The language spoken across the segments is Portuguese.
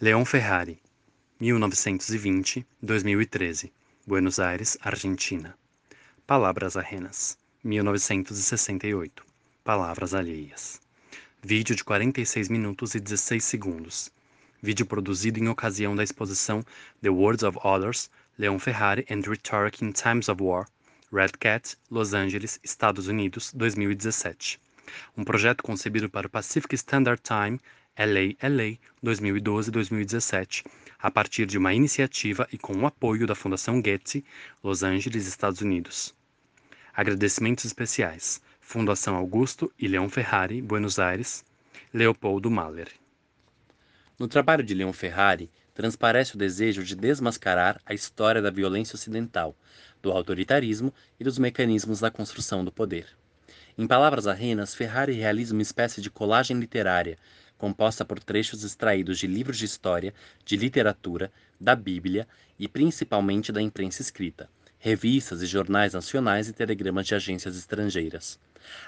Leon Ferrari, 1920-2013, Buenos Aires, Argentina. Palavras Arrenas, 1968, Palavras Alheias. Vídeo de 46 minutos e 16 segundos. Vídeo produzido em ocasião da exposição The Words of Others, Leon Ferrari and Rhetoric in Times of War, Red Cat, Los Angeles, Estados Unidos, 2017. Um projeto concebido para o Pacific Standard Time LA LA 2012-2017, a partir de uma iniciativa e com o apoio da Fundação Getty, Los Angeles, Estados Unidos. Agradecimentos especiais: Fundação Augusto e Leon Ferrari, Buenos Aires, Leopoldo Mahler. No trabalho de Leon Ferrari, transparece o desejo de desmascarar a história da violência ocidental, do autoritarismo e dos mecanismos da construção do poder. Em palavras arrenas, Ferrari realiza uma espécie de colagem literária, composta por trechos extraídos de livros de história, de literatura, da Bíblia e principalmente da imprensa escrita, revistas e jornais nacionais e telegramas de agências estrangeiras.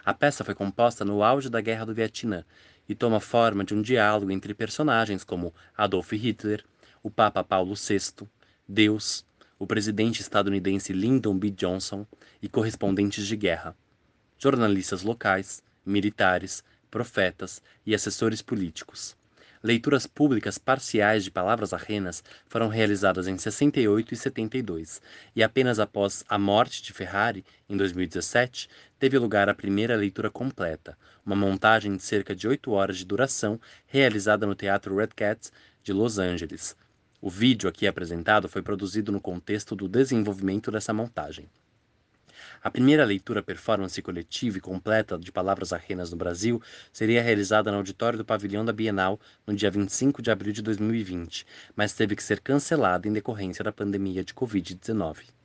A peça foi composta no auge da Guerra do Vietnã e toma forma de um diálogo entre personagens como Adolf Hitler, o Papa Paulo VI, Deus, o presidente estadunidense Lyndon B. Johnson e correspondentes de guerra, jornalistas locais, militares, profetas e assessores políticos. Leituras públicas parciais de Palavras Arrenas foram realizadas em 68 e 72, e apenas após a morte de Ferrari, em 2017, teve lugar a primeira leitura completa, uma montagem de cerca de oito horas de duração realizada no Teatro Red Cat de Los Angeles. O vídeo aqui apresentado foi produzido no contexto do desenvolvimento dessa montagem. A primeira leitura performance coletiva e completa de Palavras Arrenas no Brasil seria realizada no auditório do Pavilhão da Bienal no dia 25 de abril de 2020, mas teve que ser cancelada em decorrência da pandemia de Covid-19.